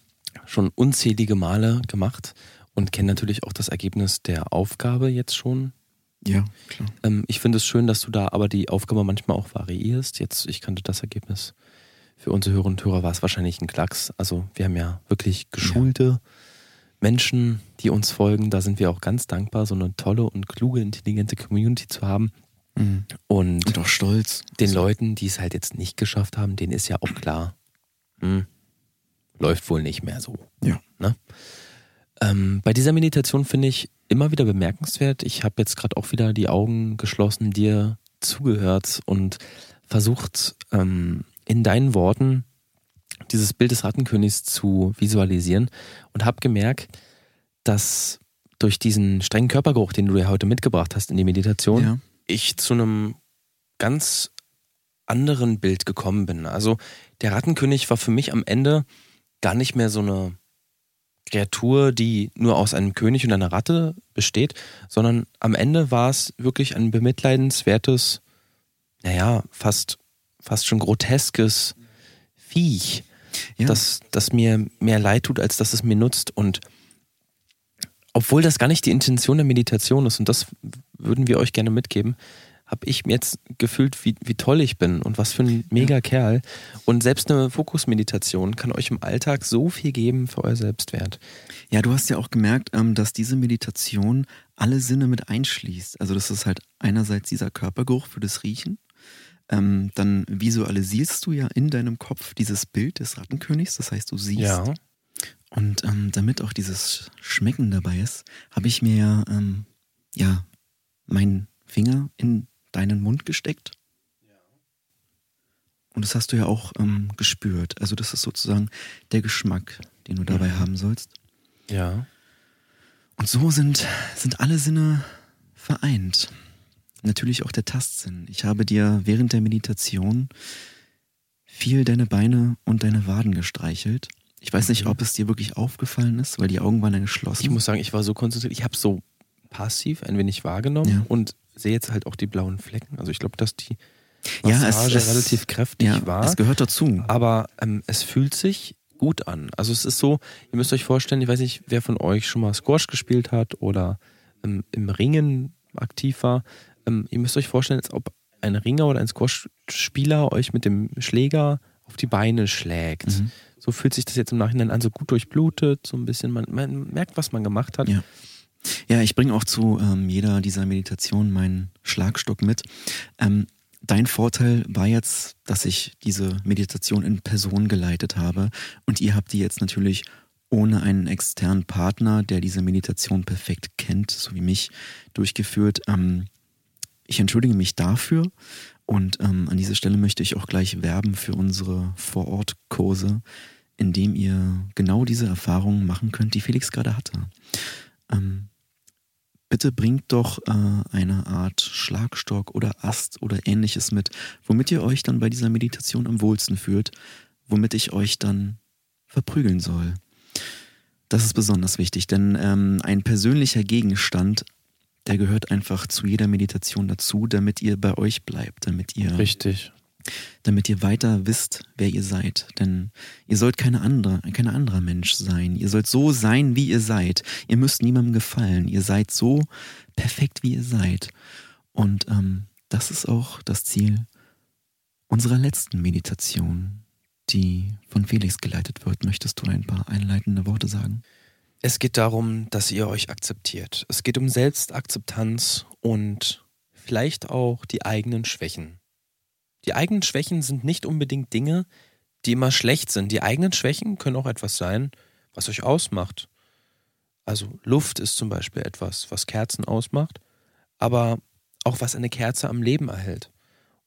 schon unzählige Male gemacht und kenne natürlich auch das Ergebnis der Aufgabe jetzt schon. Ja, klar. Ähm, ich finde es schön, dass du da aber die Aufgabe manchmal auch variierst. Jetzt, ich kannte das Ergebnis. Für unsere Hörer und Hörer war es wahrscheinlich ein Klacks. Also wir haben ja wirklich geschulte Menschen, die uns folgen. Da sind wir auch ganz dankbar, so eine tolle und kluge, intelligente Community zu haben. Mhm. Und Und auch stolz. den Leuten, die es halt jetzt nicht geschafft haben, denen ist ja auch klar, hm, läuft wohl nicht mehr so. Ja. Ne? Ähm, bei dieser Meditation finde ich immer wieder bemerkenswert. Ich habe jetzt gerade auch wieder die Augen geschlossen, dir zugehört und versucht, ähm, in deinen Worten dieses Bild des Rattenkönigs zu visualisieren und habe gemerkt, dass durch diesen strengen Körpergeruch, den du ja heute mitgebracht hast in die Meditation, Ja. ich zu einem ganz anderen Bild gekommen bin. Also der Rattenkönig war für mich am Ende gar nicht mehr so eine Kreatur, die nur aus einem König und einer Ratte besteht, sondern am Ende war es wirklich ein bemitleidenswertes, naja, fast, fast schon groteskes Viech, Ja. das, das mir mehr leid tut, als dass es mir nutzt. Und obwohl das gar nicht die Intention der Meditation ist, und das würden wir euch gerne mitgeben, habe ich mir jetzt gefühlt, wie, wie toll ich bin und was für ein mega Kerl. Und selbst eine Fokusmeditation kann euch im Alltag so viel geben für euer Selbstwert. Ja, du hast ja auch gemerkt, ähm, dass diese Meditation alle Sinne mit einschließt. Also das ist halt einerseits dieser Körpergeruch für das Riechen. Ähm, dann visualisierst du ja in deinem Kopf dieses Bild des Rattenkönigs. Das heißt, du siehst. Und ähm, damit auch dieses Schmecken dabei ist, habe ich mir ja, ähm, ja meinen Finger in deinen Mund gesteckt. Und das hast du ja auch ähm, gespürt. Also das ist sozusagen der Geschmack, den du dabei haben sollst. Ja. Und so sind, sind alle Sinne vereint. Natürlich auch der Tastsinn. Ich habe dir während der Meditation viel deine Beine und deine Waden gestreichelt. Ich weiß nicht, ob es dir wirklich aufgefallen ist, weil die Augen waren ja geschlossen. Ich muss sagen, ich war so konzentriert, ich habe so passiv ein wenig wahrgenommen Ja. und sehe jetzt halt auch die blauen Flecken. Also ich glaube, dass die Ja, es- Massage es- relativ kräftig ja, war. es gehört dazu. aber ähm, es fühlt sich gut an. Also es ist so, ihr müsst euch vorstellen, ich weiß nicht, wer von euch schon mal Squash gespielt hat oder ähm, im Ringen aktiv war. Ähm, ihr müsst euch vorstellen, als ob ein Ringer oder ein Squash-Spieler euch mit dem Schläger auf die Beine schlägt. Mhm. So fühlt sich das jetzt im Nachhinein an, so gut durchblutet, so ein bisschen, man, man merkt, was man gemacht hat. Ja. Ja, ich bringe auch zu ähm, jeder dieser Meditationen meinen Schlagstock mit. Ähm, dein Vorteil war jetzt, dass ich diese Meditation in Person geleitet habe und ihr habt die jetzt natürlich ohne einen externen Partner, der diese Meditation perfekt kennt, so wie mich, durchgeführt. Ähm, ich entschuldige mich dafür und ähm, an dieser Stelle möchte ich auch gleich werben für unsere Vorortkurse, in dem ihr genau diese Erfahrungen machen könnt, die Felix gerade hatte. Ähm, bitte bringt doch äh, eine Art Schlagstock oder Ast oder ähnliches mit, womit ihr euch dann bei dieser Meditation am wohlsten fühlt, womit ich euch dann verprügeln soll. Das ist besonders wichtig, denn ähm, ein persönlicher Gegenstand, der gehört einfach zu jeder Meditation dazu, damit ihr bei euch bleibt, damit ihr Richtig. damit ihr weiter wisst, wer ihr seid. Denn ihr sollt keine andere, kein anderer Mensch sein. Ihr sollt so sein, wie ihr seid. Ihr müsst niemandem gefallen. Ihr seid so perfekt, wie ihr seid. Und ähm, das ist auch das Ziel unserer letzten Meditation, die von Felix geleitet wird. Möchtest du ein paar einleitende Worte sagen? Es geht darum, dass ihr euch akzeptiert. Es geht um Selbstakzeptanz und vielleicht auch die eigenen Schwächen. Die eigenen Schwächen sind nicht unbedingt Dinge, die immer schlecht sind. Die eigenen Schwächen können auch etwas sein, was euch ausmacht. Also Luft ist zum Beispiel etwas, was Kerzen ausmacht, aber auch was eine Kerze am Leben erhält.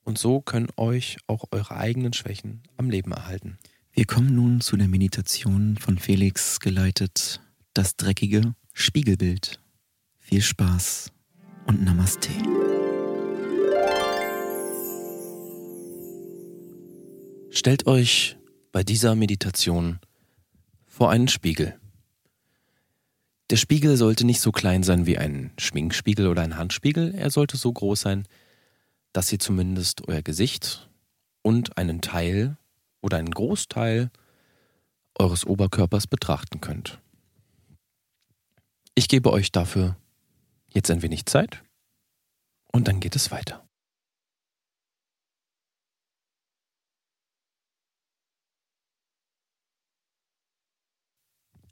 Und so können euch auch eure eigenen Schwächen am Leben erhalten. Wir kommen nun zu der Meditation von Felix geleitet, das dreckige Spiegelbild. Viel Spaß und Namaste. Stellt euch bei dieser Meditation vor einen Spiegel. Der Spiegel sollte nicht so klein sein wie ein Schminkspiegel oder ein Handspiegel, er sollte so groß sein, dass ihr zumindest euer Gesicht und einen Teil oder einen Großteil eures Oberkörpers betrachten könnt. Ich gebe euch dafür jetzt ein wenig Zeit und dann geht es weiter.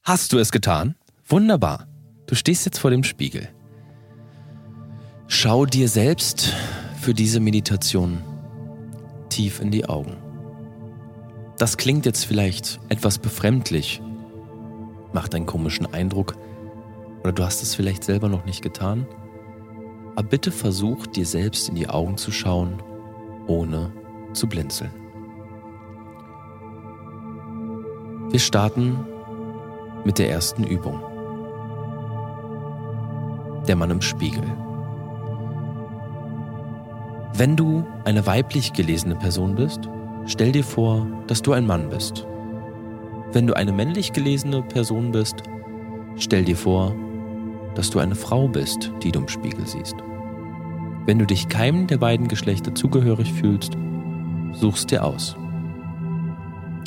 Hast du es getan? Wunderbar. Du stehst jetzt vor dem Spiegel. Schau dir selbst für diese Meditation tief in die Augen. Das klingt jetzt vielleicht etwas befremdlich, macht einen komischen Eindruck oder du hast es vielleicht selber noch nicht getan. Aber bitte versuch dir selbst in die Augen zu schauen, ohne zu blinzeln. Wir starten mit der ersten Übung. Der Mann im Spiegel. Wenn du eine weiblich gelesene Person bist, stell dir vor, dass du ein Mann bist. Wenn du eine männlich gelesene Person bist, stell dir vor, dass du eine Frau bist, die du im Spiegel siehst. Wenn du dich keinem der beiden Geschlechter zugehörig fühlst, suchst dir aus.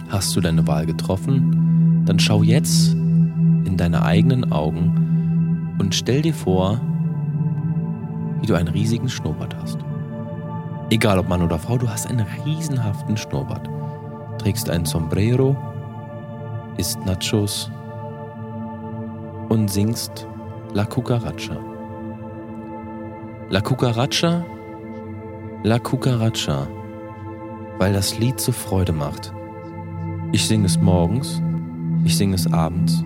Hast du deine Wahl getroffen, dann schau jetzt in deine eigenen Augen und stell dir vor, wie du einen riesigen Schnurrbart hast. Egal ob Mann oder Frau, du hast einen riesenhaften Schnurrbart. Trägst ein Sombrero, isst Nachos und singst La Cucaracha. La Cucaracha, La Cucaracha, weil das Lied so Freude macht. Ich singe es morgens, ich singe es abends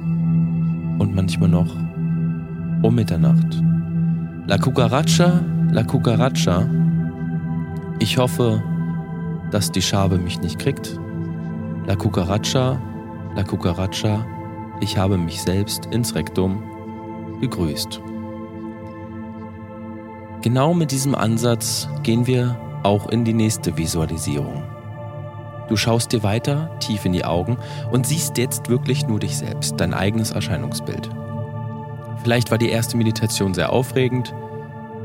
und manchmal noch um Mitternacht. La Cucaracha, La Cucaracha. Ich hoffe, dass die Schabe mich nicht kriegt. La Cucaracha, La Cucaracha. Ich habe mich selbst ins Rektum gegrüßt. Genau mit diesem Ansatz gehen wir auch in die nächste Visualisierung. Du schaust dir weiter tief in die Augen und siehst jetzt wirklich nur dich selbst, dein eigenes Erscheinungsbild. Vielleicht war die erste Meditation sehr aufregend.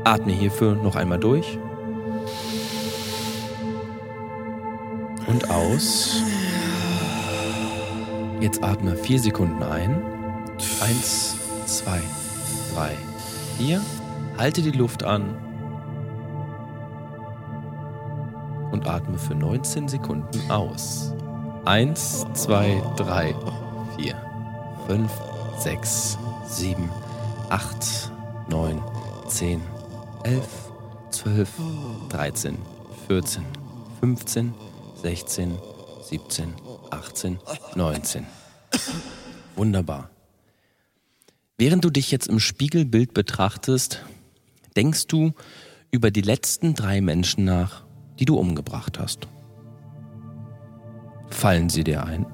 Atme hierfür noch einmal durch. Und aus. Jetzt atme vier Sekunden ein. Eins, zwei, drei, vier. Halte die Luft an und atme für 19 Sekunden aus. 1, 2, 3, 4, 5, 6, 7, 8, 9, 10, 11, 12, 13, 14, 15, 16, 17, 18, 19. Wunderbar. Während du dich jetzt im Spiegelbild betrachtest, denkst du über die letzten drei Menschen nach, die du umgebracht hast. Fallen sie dir ein?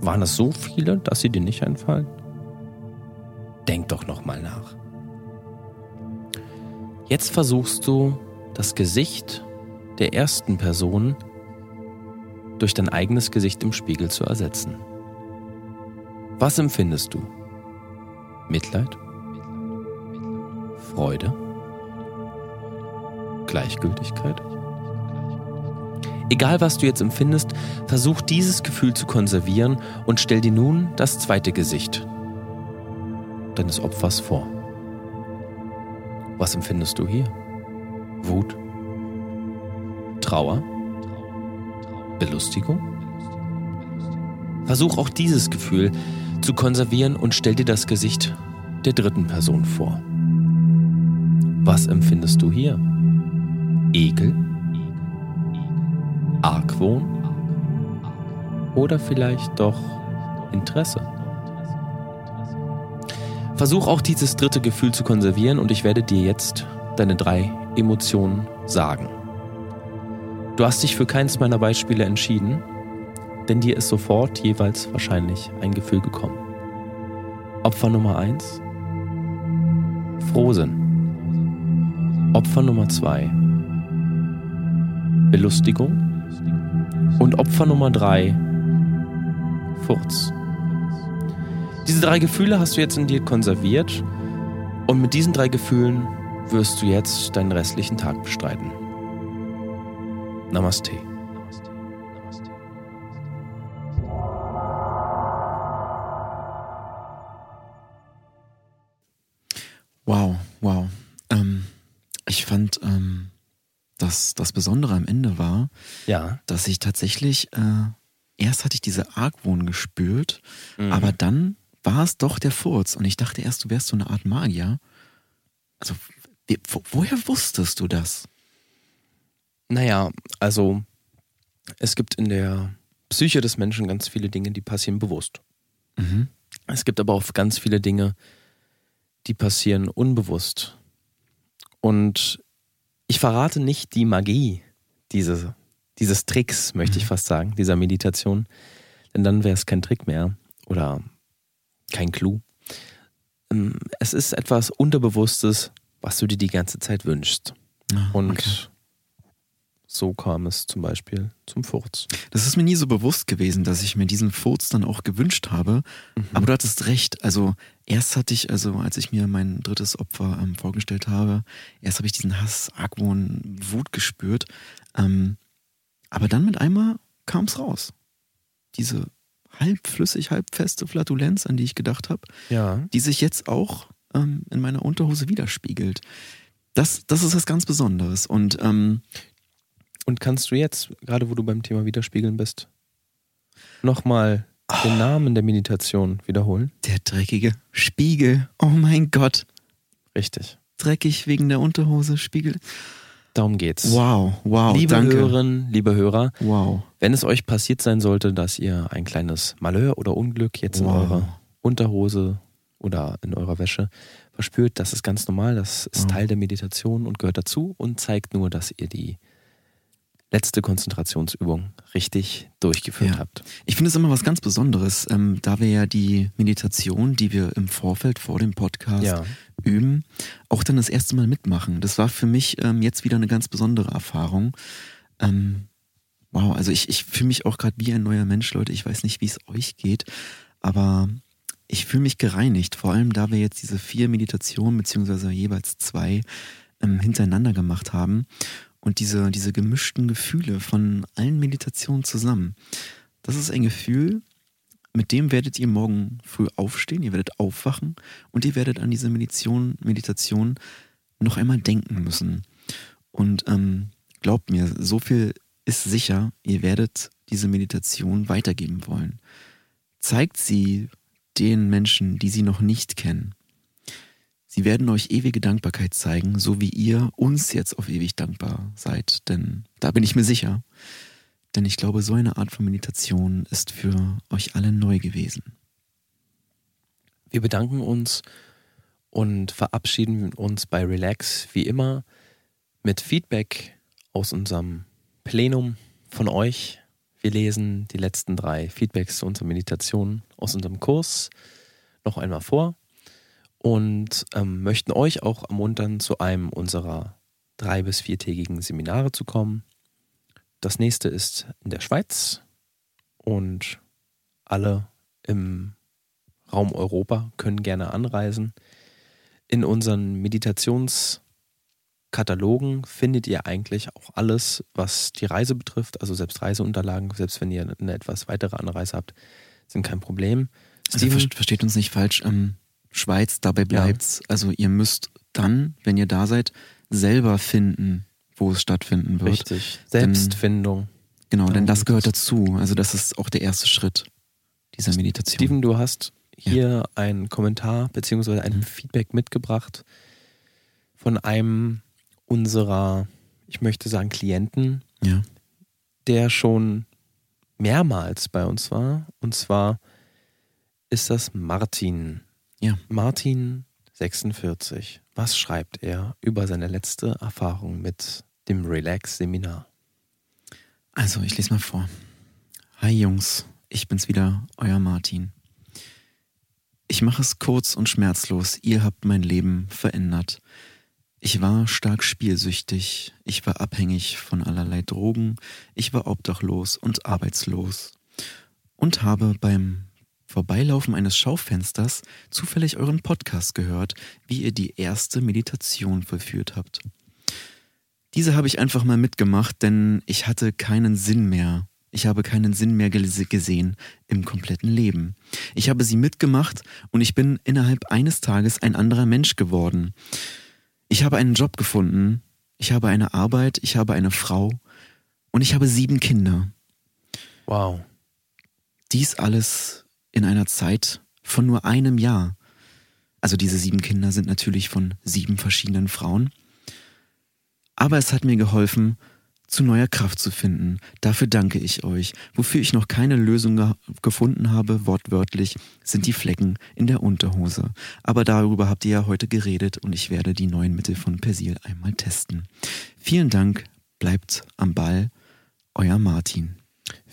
Waren es so viele, dass sie dir nicht einfallen? Denk doch noch mal nach. Jetzt versuchst du, das Gesicht der ersten Person durch dein eigenes Gesicht im Spiegel zu ersetzen. Was empfindest du? Mitleid? Freude? Gleichgültigkeit? Egal was du jetzt empfindest, versuch dieses Gefühl zu konservieren und stell dir nun das zweite Gesicht deines Opfers vor. Was empfindest du hier? Wut? Trauer? Belustigung? Versuch auch dieses Gefühl zu konservieren und stell dir das Gesicht der dritten Person vor. Was empfindest du hier? Ekel? Argwohn? Oder vielleicht doch Interesse? Versuch auch dieses dritte Gefühl zu konservieren und ich werde dir jetzt deine drei Emotionen sagen. Du hast dich für keins meiner Beispiele entschieden, denn dir ist sofort jeweils wahrscheinlich ein Gefühl gekommen. Opfer Nummer 1 Frohsinn. Opfer Nummer 2 Belustigung. Und Opfer Nummer 3 Furz. Diese drei Gefühle hast du jetzt in dir konserviert und mit diesen drei Gefühlen wirst du jetzt deinen restlichen Tag bestreiten. Namaste. Wow, wow. Ähm, ich fand, ähm, dass das Besondere am Ende war, Ja. dass ich tatsächlich, äh, erst hatte ich diese Argwohn gespürt, Mhm. aber dann war es doch der Furz und ich dachte erst, du wärst so eine Art Magier. Also, wo, woher wusstest du das? Naja, also es gibt in der Psyche des Menschen ganz viele Dinge, die passieren bewusst. Mhm. Es gibt aber auch ganz viele Dinge, die passieren unbewusst. Und ich verrate nicht die Magie dieses, dieses Tricks, möchte ich fast sagen, dieser Meditation. Denn dann wäre es kein Trick mehr oder kein Clou. Ähm, Es ist etwas Unterbewusstes, was du dir die ganze Zeit wünschst. Ah, Und okay. So kam es zum Beispiel zum Furz. Das ist mir nie so bewusst gewesen, dass ich mir diesen Furz dann auch gewünscht habe. Aber du hattest recht. Also erst hatte ich, also als ich mir mein drittes Opfer ähm, vorgestellt habe, erst habe ich diesen Hass, Argwohn, Wut gespürt. Ähm, aber dann mit einmal kam es raus. Diese halbflüssig, halbfeste Flatulenz, an die ich gedacht habe, Ja. die sich jetzt auch ähm, in meiner Unterhose widerspiegelt. Das, das ist was ganz Besonderes. Und ähm, Und kannst du jetzt, gerade wo du beim Thema Widerspiegeln bist, nochmal den Namen der Meditation wiederholen? der dreckige Spiegel. Oh mein Gott. Richtig. Dreckig wegen der Unterhose, Spiegel. Darum geht's. Wow, wow, liebe danke. Hörerinnen, liebe Hörer, Wow. wenn es euch passiert sein sollte, dass ihr ein kleines Malheur oder Unglück jetzt in Wow. eurer Unterhose oder in eurer Wäsche verspürt, das ist ganz normal, das ist Wow. Teil der Meditation und gehört dazu und zeigt nur, dass ihr die letzte Konzentrationsübung richtig durchgeführt Ja. habt. Ich finde es immer was ganz Besonderes, ähm, da wir ja die Meditation, die wir im Vorfeld vor dem Podcast Ja. üben, auch dann das erste Mal mitmachen. Das war für mich ähm, jetzt wieder eine ganz besondere Erfahrung. Ähm, wow, also ich, ich fühle mich auch gerade wie ein neuer Mensch, Leute. Ich weiß nicht, wie es euch geht, aber ich fühle mich gereinigt, vor allem da wir jetzt diese vier Meditationen beziehungsweise jeweils zwei ähm, hintereinander gemacht haben und diese, diese gemischten Gefühle von allen Meditationen zusammen. Das ist ein Gefühl, mit dem werdet ihr morgen früh aufstehen, ihr werdet aufwachen und ihr werdet an diese Meditation, Meditation noch einmal denken müssen. Und ähm, glaubt mir, so viel ist sicher, ihr werdet diese Meditation weitergeben wollen. Zeigt sie den Menschen, die sie noch nicht kennen. Sie werden euch ewige Dankbarkeit zeigen, so wie ihr uns jetzt auf ewig dankbar seid. Denn da bin ich mir sicher. Denn ich glaube, so eine Art von Meditation ist für euch alle neu gewesen. Wir bedanken uns und verabschieden uns bei Relax wie immer mit Feedback aus unserem Plenum von euch. Wir lesen die letzten drei Feedbacks zu unserer Meditation aus unserem Kurs noch einmal vor und ähm, möchten euch auch ermuntern, zu einem unserer drei- bis viertägigen Seminare zu kommen. Das nächste ist in der Schweiz und alle im Raum Europa können gerne anreisen. In unseren Meditationskatalogen findet ihr eigentlich auch alles, was die Reise betrifft, also selbst Reiseunterlagen, selbst wenn ihr eine etwas weitere Anreise habt, sind kein Problem. Also Steven, versteht uns nicht falsch, ähm, Schweiz, dabei bleibt's. Also ihr müsst dann, wenn ihr da seid, selber finden, wo es stattfinden wird. richtig. Selbstfindung. Genau, denn Darum das geht gehört dazu. Also das ist auch der erste Schritt. dieser Meditation. Steven, du hast hier einen Kommentar beziehungsweise ein Feedback mitgebracht von einem unserer, ich möchte sagen, Klienten, ja. der schon mehrmals bei uns war. Und zwar ist das Martin. Ja. Martin 46. Was schreibt er über seine letzte Erfahrung mit dem Relax-Seminar? Also, ich lese mal vor. Hi Jungs, ich bin's wieder, euer Martin. Ich mache es kurz und schmerzlos. Ihr habt mein Leben verändert. Ich war stark spielsüchtig, ich war abhängig von allerlei Drogen, ich war obdachlos und arbeitslos und habe beim Vorbeilaufen eines Schaufensters zufällig euren Podcast gehört, wie ihr die erste Meditation vollführt habt. Diese habe ich einfach mal mitgemacht, denn ich hatte keinen Sinn mehr. Ich habe keinen Sinn mehr gesehen im kompletten Leben. Ich habe sie mitgemacht und ich bin innerhalb eines Tages ein anderer Mensch geworden. Ich habe einen Job gefunden, ich habe eine Arbeit, ich habe eine Frau und ich habe sieben Kinder. Wow. Dies alles in einer Zeit von nur einem Jahr. Also diese sieben Kinder sind natürlich von sieben verschiedenen Frauen. Aber es hat mir geholfen, zu neuer Kraft zu finden. Dafür danke ich euch. Wofür ich noch keine Lösung ge gefunden habe, wortwörtlich, sind die Flecken in der Unterhose. Aber darüber habt ihr ja heute geredet und ich werde die neuen Mittel von Persil einmal testen. Vielen Dank, bleibt am Ball, euer Martin.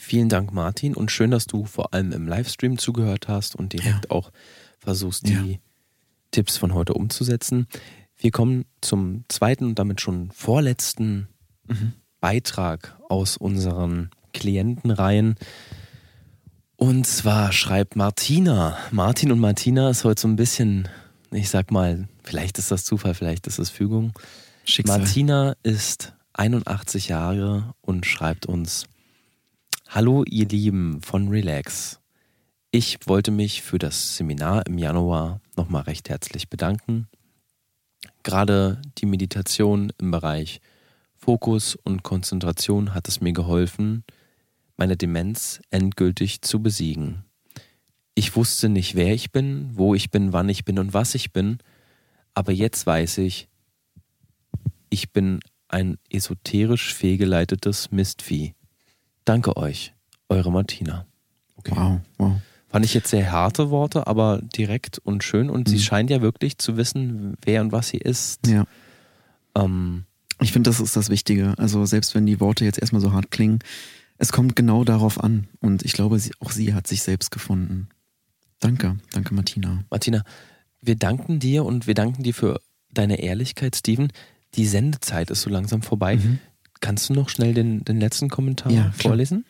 Vielen Dank, Martin, und schön, dass du vor allem im Livestream zugehört hast und direkt Ja. auch versuchst, die Ja. Tipps von heute umzusetzen. Wir kommen zum zweiten und damit schon vorletzten Mhm. Beitrag aus unseren Klientenreihen. Und zwar schreibt Martina. Martin und Martina ist heute so ein bisschen, ich sag mal, vielleicht ist das Zufall, vielleicht ist es Fügung. Schicksal. Martina ist 81 Jahre und schreibt uns: Hallo, ihr Lieben von Relax. Ich wollte mich für das Seminar im Januar nochmal recht herzlich bedanken. Gerade die Meditation im Bereich Fokus und Konzentration hat es mir geholfen, meine Demenz endgültig zu besiegen. Ich wusste nicht, wer ich bin, wo ich bin, wann ich bin und was ich bin, aber jetzt weiß ich, ich bin ein esoterisch fehlgeleitetes Mistvieh. Danke euch, eure Martina. Wow, wow. Fand ich jetzt sehr harte Worte, aber direkt und schön. Und sie Mhm. scheint ja wirklich zu wissen, wer und was sie ist. Ja. Ähm, Ich finde, das ist das Wichtige. Also selbst wenn die Worte jetzt erstmal so hart klingen, es kommt genau darauf an. Und ich glaube, sie, auch sie hat sich selbst gefunden. Danke, danke Martina. Martina, wir danken dir und wir danken dir für deine Ehrlichkeit, Steven. Die Sendezeit ist so langsam vorbei. Mhm. Kannst du noch schnell den, den letzten Kommentar Ja, vorlesen?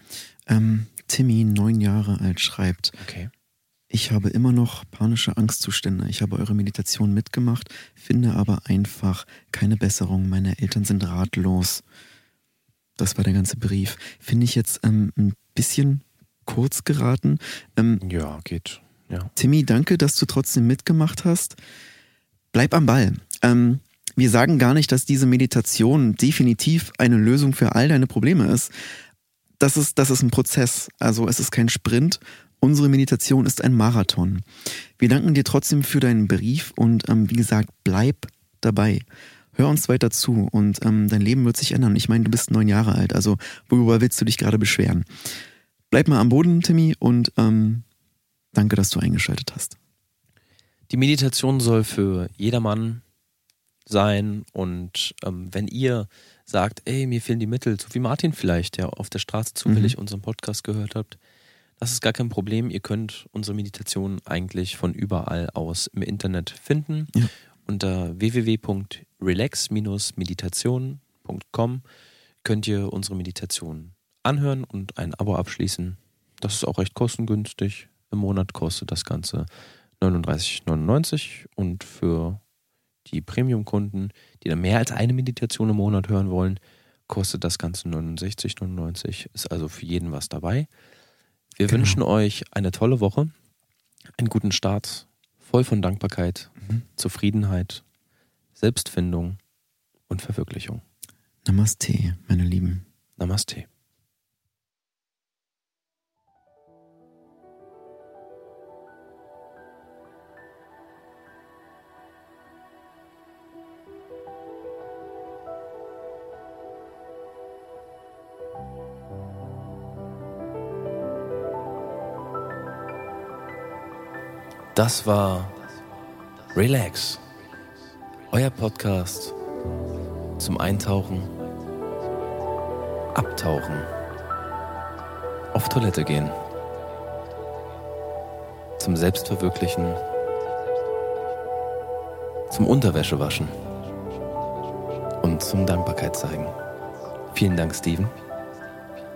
Ähm, Timmy, neun Jahre alt, schreibt, Okay. ich habe immer noch panische Angstzustände. Ich habe eure Meditation mitgemacht, finde aber einfach keine Besserung. Meine Eltern sind ratlos. Das war der ganze Brief. Finde ich jetzt ähm, ein bisschen kurz geraten. Ähm, Ja, geht. Ja. Timmy, danke, dass du trotzdem mitgemacht hast. Bleib am Ball. Ähm, wir sagen gar nicht, dass diese Meditation definitiv eine Lösung für all deine Probleme ist. Das ist, das ist ein Prozess. Also es ist kein Sprint. Unsere Meditation ist ein Marathon. Wir danken dir trotzdem für deinen Brief und ähm, wie gesagt, bleib dabei. Hör uns weiter zu und ähm, dein Leben wird sich ändern. Ich meine, du bist neun Jahre alt, also worüber willst du dich gerade beschweren? Bleib mal am Boden, Timmy, und ähm, danke, dass du eingeschaltet hast. Die Meditation soll für jedermann sein und ähm, wenn ihr sagt, ey, mir fehlen die Mittel, so wie Martin vielleicht, der auf der Straße zufällig unseren Podcast gehört habt, das ist gar kein Problem. Ihr könnt unsere Meditation eigentlich von überall aus im Internet finden. Ja. Unter www.relax-meditation.com könnt ihr unsere Meditation anhören und ein Abo abschließen. Das ist auch recht kostengünstig. Im Monat kostet das Ganze 39,99 und für die Premium-Kunden, die dann mehr als eine Meditation im Monat hören wollen, kostet das Ganze 69,99. Ist also für jeden was dabei. Wir Genau. wünschen euch eine tolle Woche, einen guten Start, voll von Dankbarkeit, Mhm. Zufriedenheit, Selbstfindung und Verwirklichung. Namaste, meine Lieben. Namaste. Das war Relax, euer Podcast zum Eintauchen, Abtauchen, auf Toilette gehen, zum Selbstverwirklichen, zum Unterwäsche waschen und zum Dankbarkeit zeigen. Vielen Dank, Steven.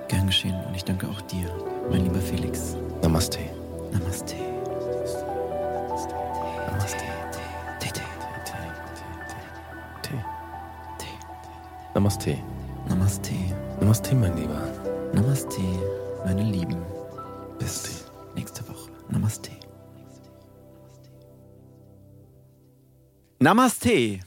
Gern geschehen und ich danke auch dir, mein lieber Felix. Namaste. Namaste. Namaste. Namaste. Namaste. Namaste, mein Lieber. Namaste, meine Lieben. Bis nächste Woche. Namaste. Namaste.